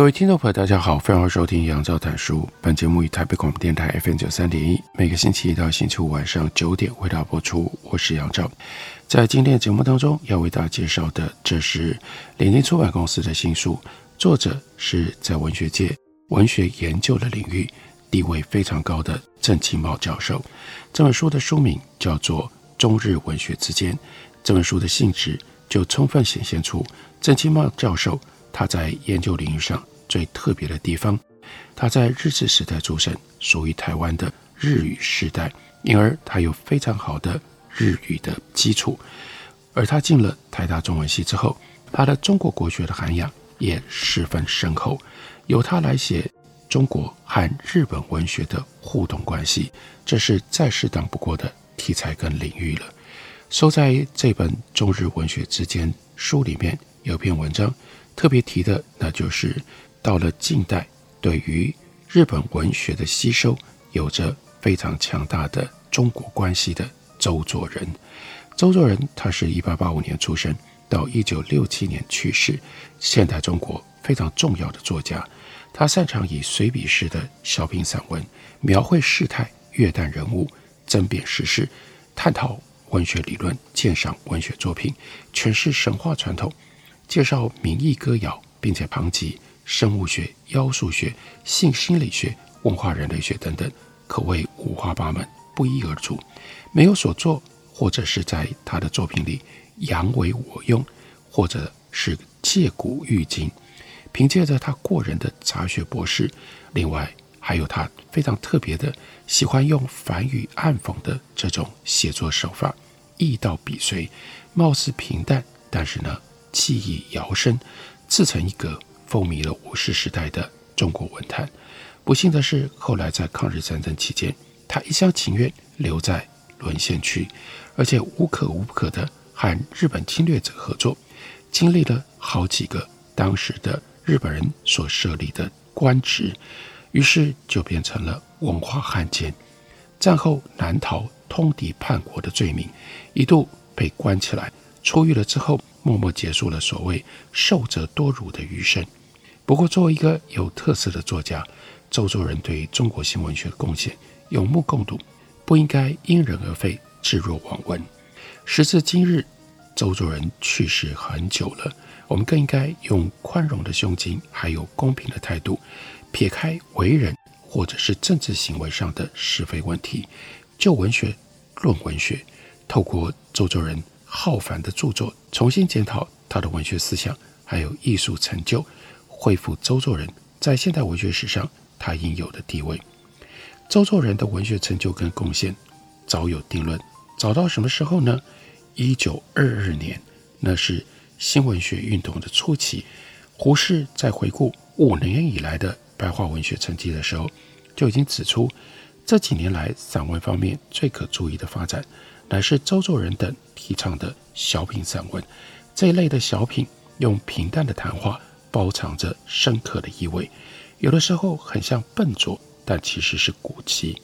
各位听众朋友，大家好，欢迎收听杨照谈书。本节目以台北广播电台 FM 九三点一，每个星期一到星期五晚上九点为大家播出。我是杨照，在今天的节目当中要为大家介绍的，这是联经出版公司的新书，作者是在文学界、文学研究的领域地位非常高的郑清茂教授。这本书的书名叫做《中日文学之间》，这本书的性质就充分显现出郑清茂教授他在研究领域上。最特别的地方，他在日治时代出生，属于台湾的日语时代，因而他有非常好的日语的基础。而他进了台大中文系之后，他的中国国学的涵养也十分深厚。由他来写中国和日本文学的互动关系，这是再适当不过的题材跟领域了。收在这本《中日文学之间》书里面有篇文章，特别提的那就是。到了近代，对于日本文学的吸收有着非常强大的中国关系的周作人。周作人他是一八八五年出生，到一九六七年去世，现代中国非常重要的作家。他擅长以随笔式的小品散文，描绘事态、跃诞人物、争辩时事、探讨文学理论、鉴赏文学作品、诠释神话传统、介绍民艺歌谣，并且旁及。生物学、妖术学、性心理学、文化人类学等等，可谓五花八门，不一而足。没有所作，或者是在他的作品里扬为我用，或者是借古喻今。凭借着他过人的杂学博士，另外还有他非常特别的喜欢用反语暗讽的这种写作手法，意到笔随，貌似平淡，但是呢，气意遥深，自成一格。风靡了五四时代的中国文坛。不幸的是，后来在抗日战争期间，他一厢情愿留在沦陷区，而且无可无不可的和日本侵略者合作，经历了好几个当时的日本人所设立的官职，于是就变成了文化汉奸。战后南逃通敌叛国的罪名，一度被关起来，出狱了之后，默默结束了所谓受者多辱的余生。不过，作为一个有特色的作家，周作人对中国新文学的贡献有目共睹，不应该因人而废，置若罔闻。时至今日，周作人去世很久了，我们更应该用宽容的胸襟，还有公平的态度，撇开为人或者是政治行为上的是非问题，就文学论文学，透过周作人浩繁的著作，重新检讨他的文学思想，还有艺术成就。恢复周作人在现代文学史上他应有的地位。周作人的文学成就跟贡献早有定论，早到什么时候呢？一九二二年，那是新文学运动的初期。胡适在回顾五年以来的白话文学成绩的时候，就已经指出，这几年来散文方面最可注意的发展，乃是周作人等提倡的小品散文。这一类的小品，用平淡的谈话。包藏着深刻的意味，有的时候很像笨拙，但其实是古奇。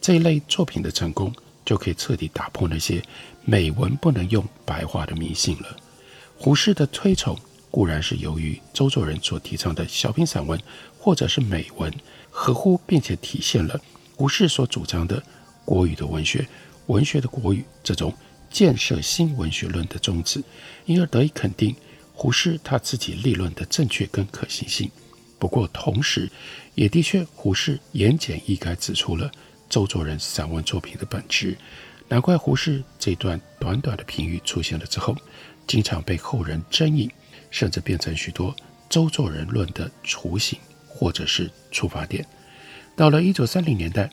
这一类作品的成功，就可以彻底打破那些美文不能用白话的迷信了。胡适的推崇固然是由于周作人所提倡的小品散文，或者是美文，合乎并且体现了胡适所主张的国语的文学、文学的国语这种建设新文学论的宗旨，因而得以肯定。胡适他自己立论的正确跟可行性，不过同时，也的确胡适言简意赅指出了周作人散文作品的本质。难怪胡适这段短短的评语出现了之后，经常被后人争议，甚至变成许多周作人论的雏形或者是出发点。到了一九三零年代，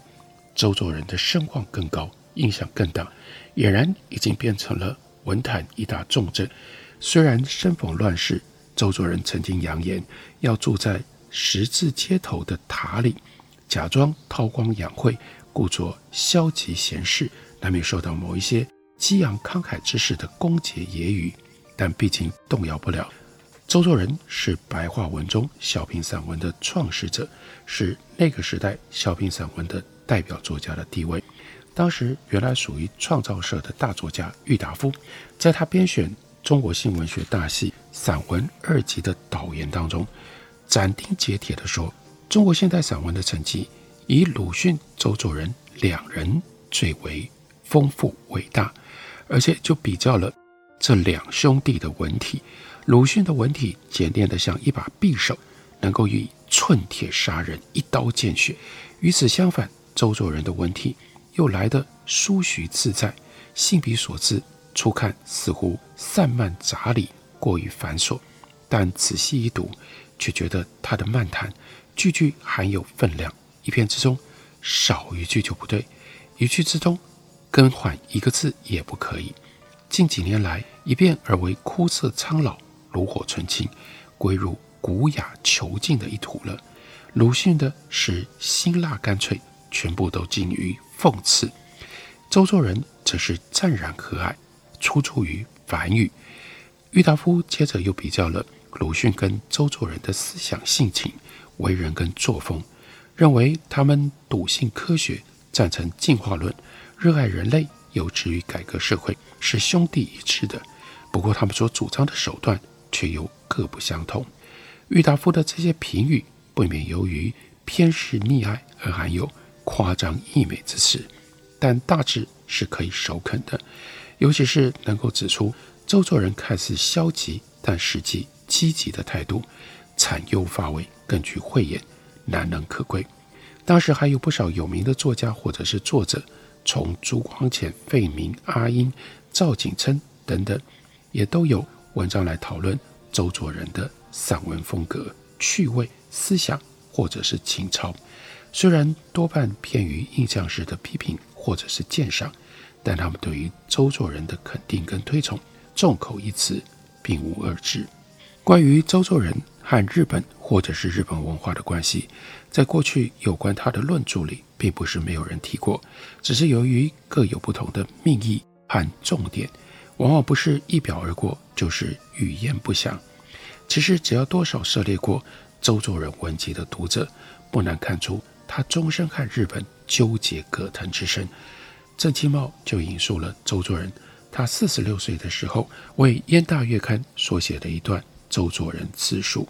周作人的声望更高，影响更大，俨然已经变成了文坛一大重镇。虽然生逢乱世，周作人曾经扬言要住在十字街头的塔里，假装韬光养晦，故作消极闲适，难免受到某一些激昂慷慨之士的攻訐揶揄。但毕竟动摇不了，周作人是白话文中小品散文的创始者，是那个时代小品散文的代表作家的地位。当时原来属于创造社的大作家郁达夫，在他编选。中国新文学大系散文二辑的导言当中，斩钉截铁地说：“中国现代散文的成绩，以鲁迅、周作人两人最为丰富伟大。”而且就比较了这两兄弟的文体。鲁迅的文体简练得像一把匕首，能够以寸铁杀人，一刀见血；与此相反，周作人的文体又来得舒徐自在，信笔所致。初看似乎散漫杂理，过于繁琐，但仔细一读，却觉得他的漫谈句句含有分量，一篇之中少一句就不对，一句之中更换一个字也不可以。近几年来，一变而为枯涩苍老、炉火纯青，归入古雅遒劲的一途了。鲁迅的是辛辣干脆，全部都近于讽刺；周作人则是湛然和蔼。出处于梵语。郁达夫接着又比较了鲁迅跟周作人的思想性情、为人跟作风，认为他们笃信科学，赞成进化论，热爱人类，有志于改革社会，是兄弟一致的。不过，他们所主张的手段却又各不相同。郁达夫的这些评语，不免由于偏嗜溺爱而含有夸张溢美之词，但大致是可以首肯的。尤其是能够指出周作人看似消极，但实际积极的态度，惨幽乏味，更具慧眼，难能可贵。当时还有不少有名的作家或者是作者，从朱光潜、费明、阿英、赵景琛等等，也都有文章来讨论周作人的散文风格、趣味、思想或者是情操。虽然多半偏于印象式的批评或者是鉴赏。但他们对于周作人的肯定跟推崇，众口一词，并无二致。关于周作人和日本或者是日本文化的关系，在过去有关他的论著里，并不是没有人提过，只是由于各有不同的命意和重点，往往不是一表而过，就是语焉不详。其实只要多少涉猎过周作人文集的读者，不难看出他终身和日本纠结葛藤之深。郑清茂就引述了周作人，他四十六岁的时候为《燕大月刊》所写的一段周作人自述。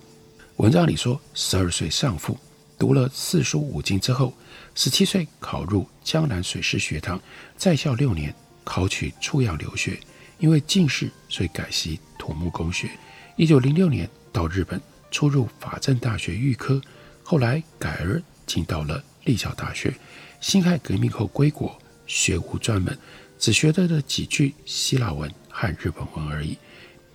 文章里说，十二岁丧父，读了四书五经之后，十七岁考入江南水师学堂，在校六年，考取出洋留学。因为进士，所以改习土木工学。一九零六年到日本，初入法政大学预科，后来改而进到了立教大学。辛亥革命后归国。学无专门，只学得了几句希腊文和日本文而已。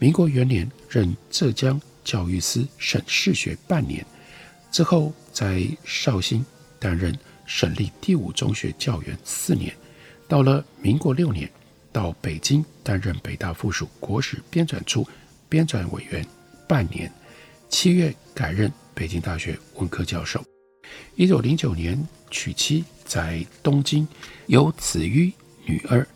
民国元年任浙江教育司省士学半年，之后在绍兴担任省立第五中学教员四年。到了民国六年，到北京担任北大附属国史编纂处编纂委员半年。七月改任北京大学文科教授。一九零九年娶妻。在东京有子于女儿。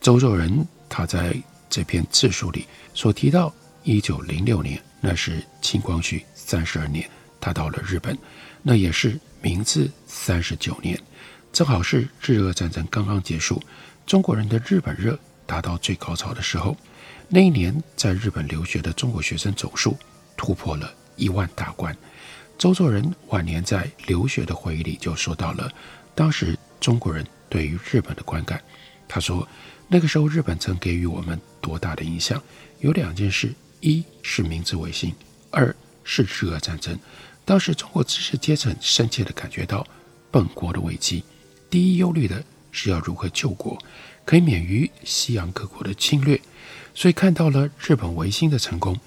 周作人他在这篇自述里所提到，一九零六年那是清光绪三十二年，他到了日本，那也是明治三十九年，正好是日俄战争刚刚结束，中国人的日本热达到最高潮的时候。那一年在日本留学的中国学生总数突破了一万大关。周作人晚年在留学的回忆里就说到了。当时中国人对于日本的观感，他说，那个时候日本曾给予我们多大的影响？有两件事：一是明治维新，二是日俄战争。当时中国知识阶层深切地感觉到本国的危机，第一忧虑的是要如何救国，可以免于西洋各国的侵略。所以看到了日本维新的成功，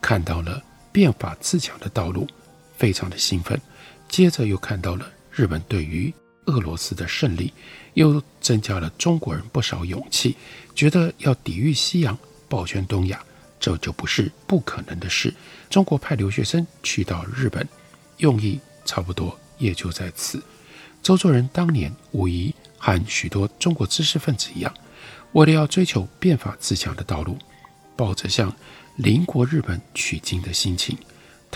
看到了变法自强的道路，非常的兴奋。接着又看到了日本对于俄罗斯的胜利，又增加了中国人不少勇气，觉得要抵御西洋，保全东亚，这就不是不可能的事。中国派留学生去到日本，用意差不多也就在此。周作人当年无疑和许多中国知识分子一样，为了要追求变法自强的道路，抱着向邻国日本取经的心情，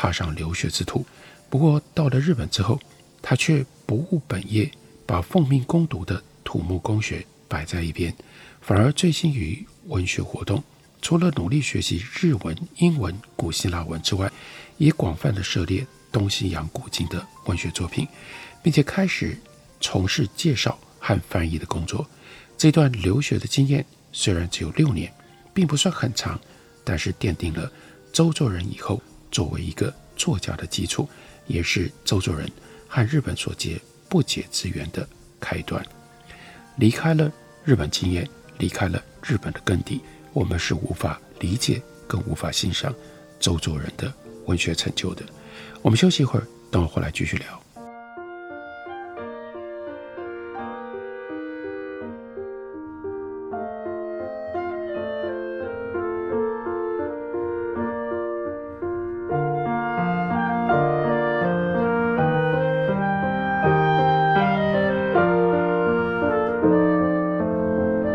踏上留学之途。不过到了日本之后，他却不务本业，把奉命攻读的土木工学摆在一边，反而醉心于文学活动。除了努力学习日文、英文、古希腊文之外，也广泛的涉猎东西洋古今的文学作品，并且开始从事介绍和翻译的工作。这段留学的经验虽然只有六年，并不算很长，但是奠定了周作人以后作为一个作家的基础，也是周作人和日本所结不解之缘的开端。离开了日本经验，离开了日本的根底，我们是无法理解，更无法欣赏周作人的文学成就的。我们休息一会儿，等会回来继续聊。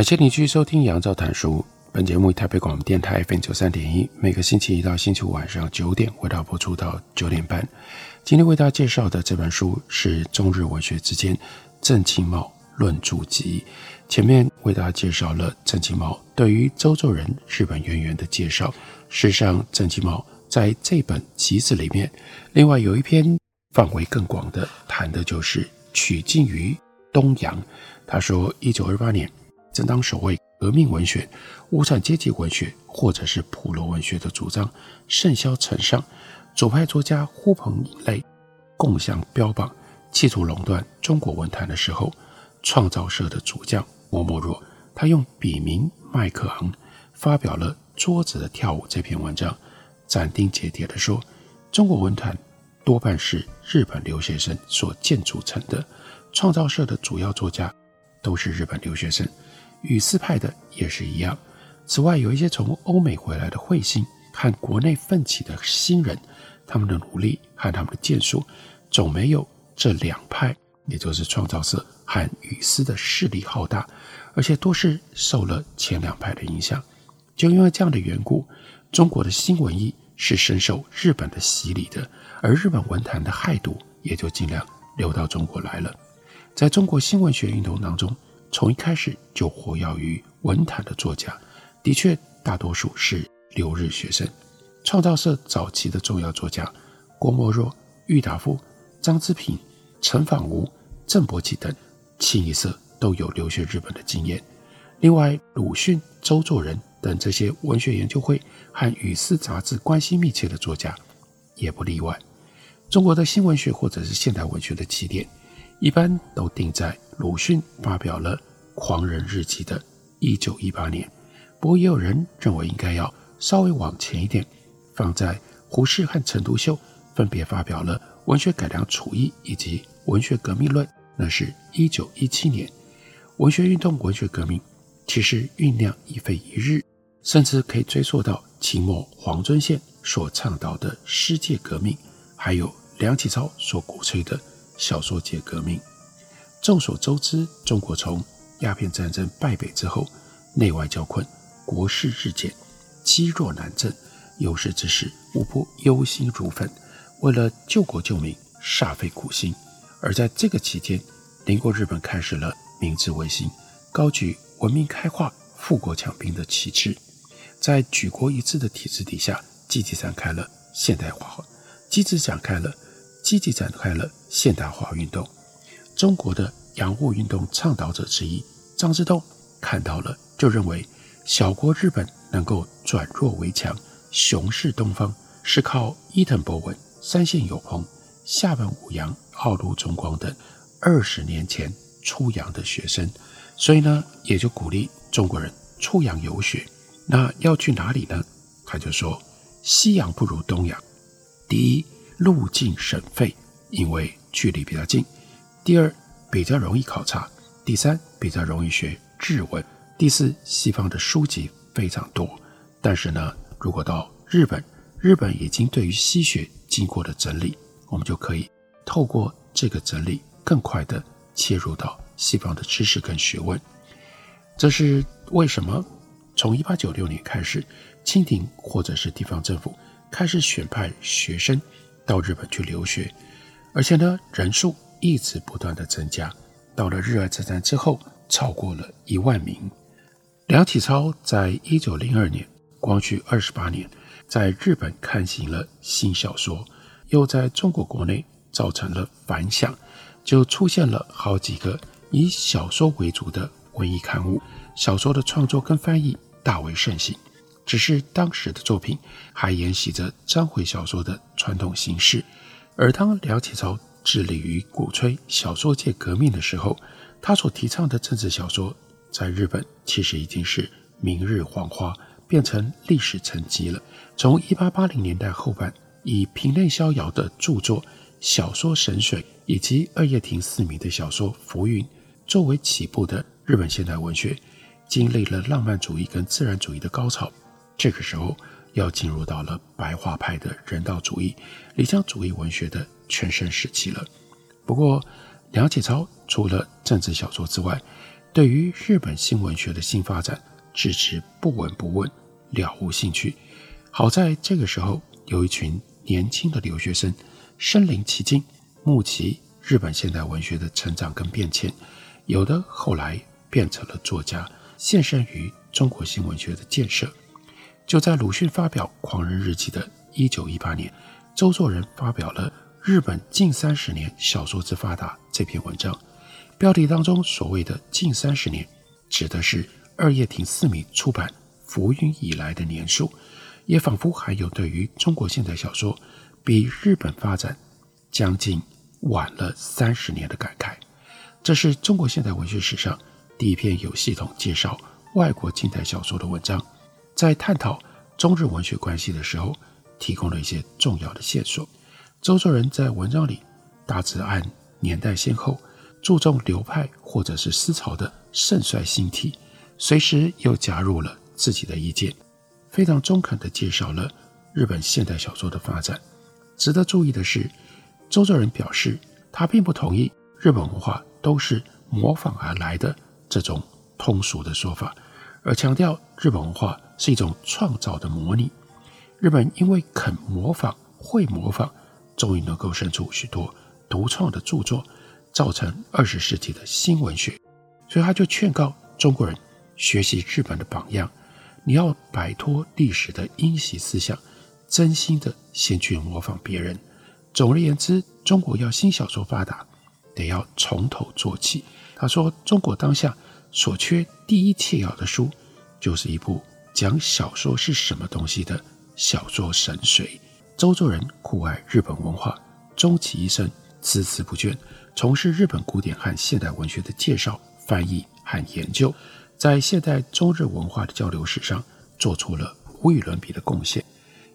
感谢你继续收听杨照谈书。本节目以台北广播电台 FM 九三点一，每个星期一到星期五晚上九点为大家播出到九点半。今天为大家介绍的这本书是《中日文学之间郑清茂论著集》。前面为大家介绍了郑清茂对于周作人日本渊源的介绍。事实上，郑清茂在这本集子里面，另外有一篇范围更广的，谈的就是取经于东洋。他说，一九二八年。正当所谓革命文学、无产阶级文学或者是普罗文学的主张甚嚣尘上，左派作家呼朋引类，共相标榜，企图垄断中国文坛的时候，创造社的主将莫莫若，他用笔名麦克昂发表了《桌子的跳舞》这篇文章，斩钉截铁地说，中国文坛多半是日本留学生所建筑成的，创造社的主要作家都是日本留学生。语丝派的也是一样。此外，有一些从欧美回来的彗星和国内奋起的新人，他们的努力和他们的建树，总没有这两派，也就是创造社和语丝的势力浩大，而且都是受了前两派的影响。就因为这样的缘故，中国的新文艺是深受日本的洗礼的，而日本文坛的害毒也就尽量流到中国来了。在中国新文学运动当中，从一开始就活跃于文坛的作家，的确大多数是留日学生。创造社早期的重要作家郭沫若、郁达夫、张之平、陈仿吾、郑伯奇等，清一色都有留学日本的经验。另外，鲁迅、周作人等这些文学研究会和语丝杂志关系密切的作家，也不例外。中国的新文学或者是现代文学的起点，一般都定在鲁迅发表了《狂人日记》的一九一八年，不过也有人认为应该要稍微往前一点，放在胡适和陈独秀分别发表了《文学改良刍议》以及《文学革命论》，那是一九一七年。文学运动、文学革命其实酝酿已非一日，甚至可以追溯到清末黄遵宪所倡导的诗界革命，还有梁启超所鼓吹的小说界革命。众所周知，中国从鸦片战争败北之后，内外交困，国势日渐，积弱难振，有识之士无不忧心如焚，为了救国救民，煞费苦心。而在这个期间，邻国日本开始了明治维新，高举文明开化、富国强兵的旗帜，在举国一致的体制底下，积极展开了现代化，积极展开了积极展开了现代化运动。中国的洋务运动倡导者之一张之洞看到了，就认为小国日本能够转弱为强，雄视东方，是靠伊藤博文、山县有朋、下本五洋、奥鹿中光等二十年前出洋的学生，所以呢，也就鼓励中国人出洋游学。那要去哪里呢？他就说，西洋不如东洋。第一，路径省费，因为距离比较近。第二，比较容易考察；第三，比较容易学日文；第四，西方的书籍非常多。但是呢，如果到日本，日本已经对于西学经过了整理，我们就可以透过这个整理，更快地切入到西方的知识跟学问。这是为什么？从一八九六年开始，清廷或者是地方政府开始选派学生到日本去留学，而且呢，人数。一直不断的增加，到了日俄战争之后，超过了一万名。梁启超在一九零二年，光绪二十八年，在日本刊行了新小说，又在中国国内造成了反响，就出现了好几个以小说为主的文艺刊物，小说的创作跟翻译大为盛行。只是当时的作品还沿袭着章回小说的传统形式，而当梁启超。致力于鼓吹小说界革命的时候，他所提倡的政治小说，在日本其实已经是明日黄花，变成历史沉积了。从一八八零年代后半，以平内逍遥的著作《小说神水》以及二叶亭四迷的小说《浮云》作为起步的日本现代文学，经历了浪漫主义跟自然主义的高潮。这个时候，要进入到了白话派的人道主义、理想主义文学的全盛时期了。不过，梁启超除了政治小说之外，对于日本新文学的新发展，置之不闻不问，了无兴趣。好在这个时候，有一群年轻的留学生身临其境，目击日本现代文学的成长跟变迁，有的后来变成了作家，献身于中国新文学的建设。就在鲁迅发表《狂人日记》的一九一八年，周作人发表了《日本近三十年小说之发达》这篇文章。标题当中所谓的“近三十年”，指的是二叶亭四迷出版《浮云》以来的年数，也仿佛还有对于中国现代小说比日本发展将近晚了三十年的感慨。这是中国现代文学史上第一篇有系统介绍外国近代小说的文章。在探讨中日文学关系的时候，提供了一些重要的线索。周作人在文章里大致按年代先后，注重流派或者是思潮的盛衰兴替，随时又加入了自己的意见，非常中肯地介绍了日本现代小说的发展。值得注意的是，周作人表示他并不同意日本文化都是模仿而来的这种通俗的说法，而强调日本文化。是一种创造的模拟。日本因为肯模仿、会模仿，终于能够生出许多独创的著作，造成二十世纪的新文学。所以他就劝告中国人学习日本的榜样，你要摆脱历史的因袭思想，真心的先去模仿别人。总而言之，中国要新小说发达，得要从头做起。他说，中国当下所缺第一切要的书，就是一部。讲小说是什么东西的小说神髓。周作人酷爱日本文化，终其一生孜孜不倦从事日本古典和现代文学的介绍、翻译和研究，在现代中日文化的交流史上做出了无与伦比的贡献。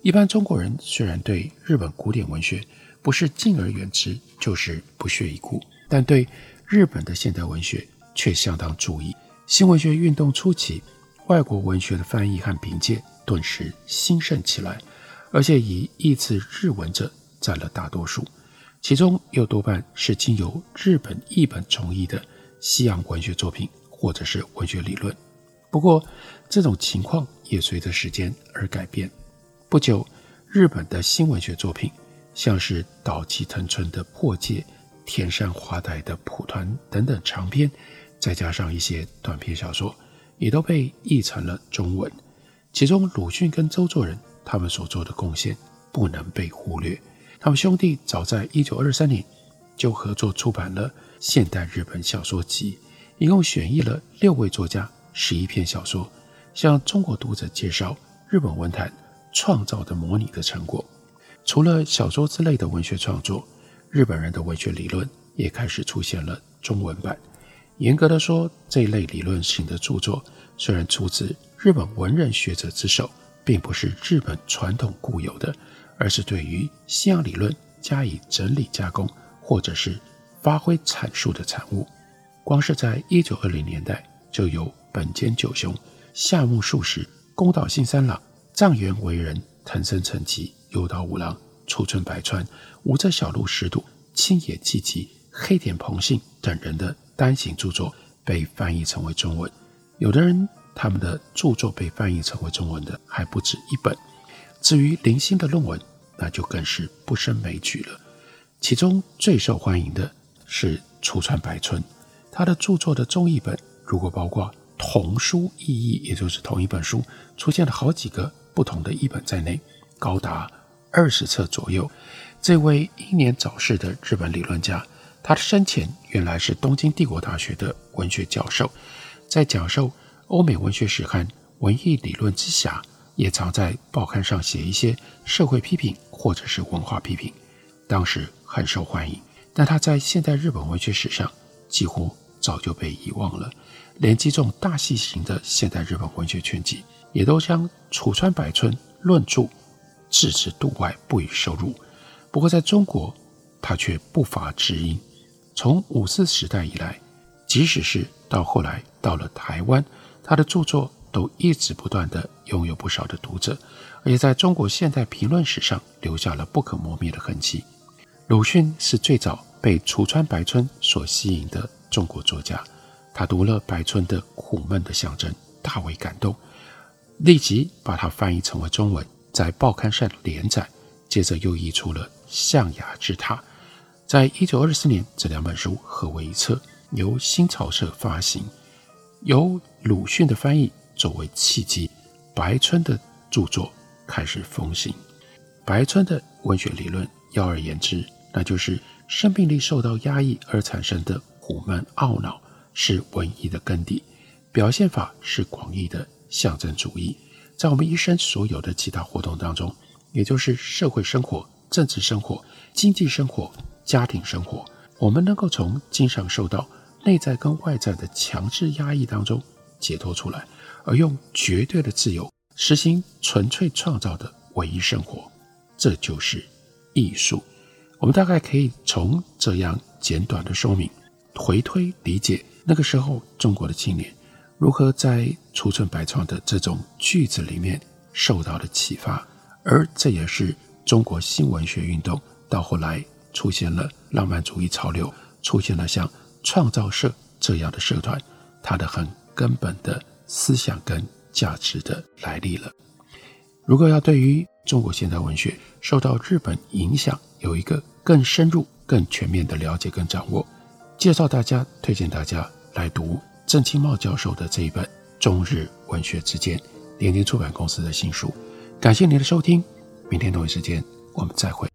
一般中国人虽然对日本古典文学不是敬而远之，就是不屑一顾，但对日本的现代文学却相当注意。新文学运动初期，外国文学的翻译和评鉴顿时兴盛起来，而且以译自日文者占了大多数，其中又多半是经由日本译本重译的西洋文学作品或者是文学理论。不过，这种情况也随着时间而改变。不久，日本的新文学作品，像是岛崎藤村的《破戒》、田山华代的《蒲团》等等长篇，再加上一些短篇小说，也都被译成了中文。其中，鲁迅跟周作人他们所做的贡献不能被忽略。他们兄弟早在一九二三年就合作出版了《现代日本小说集》，一共选译了六位作家十一篇小说，向中国读者介绍日本文坛创造的模拟的成果。除了小说之类的文学创作，日本人的文学理论也开始出现了中文版。严格的说，这一类理论性的著作虽然出自日本文人学者之手，并不是日本传统固有的，而是对于西洋理论加以整理加工，或者是发挥阐述的产物。光是在一九二零年代，就有本间九雄、夏目漱石、宫岛信三郎、藏原为人、藤森成吉、有岛五郎、出村白川、武泽小路十渡、青野季吉、黑田朋信等人的。单行著作被翻译成为中文，有的人他们的著作被翻译成为中文的还不止一本。至于零星的论文，那就更是不胜枚举了。其中最受欢迎的是出川白村，他的著作的中译本如果包括同书异译，也就是同一本书出现了好几个不同的译本在内，高达二十册左右。这位英年早逝的日本理论家。他的生前原来是东京帝国大学的文学教授，在讲授欧美文学史和文艺理论之下，也常在报刊上写一些社会批评或者是文化批评，当时很受欢迎。但他在现代日本文学史上几乎早就被遗忘了，连这种大细型的现代日本文学全集也都将出川白村论著置之度外，不予收入。不过在中国，他却不乏知音。从五四时代以来，即使是到后来到了台湾，他的著作都一直不断地拥有不少的读者，而且在中国现代评论史上留下了不可磨灭的痕迹。鲁迅是最早被楚川白村所吸引的中国作家，他读了白村的苦闷的象征，大为感动，立即把它翻译成为中文，在报刊上连载，接着又译出了《象牙之塔》。在一九二四年，这两本书合为一册，由新潮社发行。由鲁迅的翻译作为契机，白村的著作开始风行。白村的文学理论，要而言之，那就是生命力受到压抑而产生的苦闷懊恼，是文艺的根底；表现法是广义的象征主义。在我们一生所有的其他活动当中，也就是社会生活、政治生活、经济生活。家庭生活，我们能够从经常受到内在跟外在的强制压抑当中解脱出来，而用绝对的自由实行纯粹创造的唯一生活，这就是艺术。我们大概可以从这样简短的说明回推理解那个时候中国的青年如何在出村白创的这种句子里面受到了启发，而这也是中国新文学运动到后来。出现了浪漫主义潮流，出现了像创造社这样的社团，它的很根本的思想跟价值的来历了。如果要对于中国现代文学受到日本影响有一个更深入、更全面的了解跟掌握，介绍大家、推荐大家来读郑清茂教授的这一本《中日文学之间》，联经出版公司的新书。感谢您的收听，明天同一时间我们再会。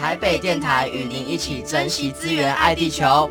台北电台与您一起珍惜资源，爱地球。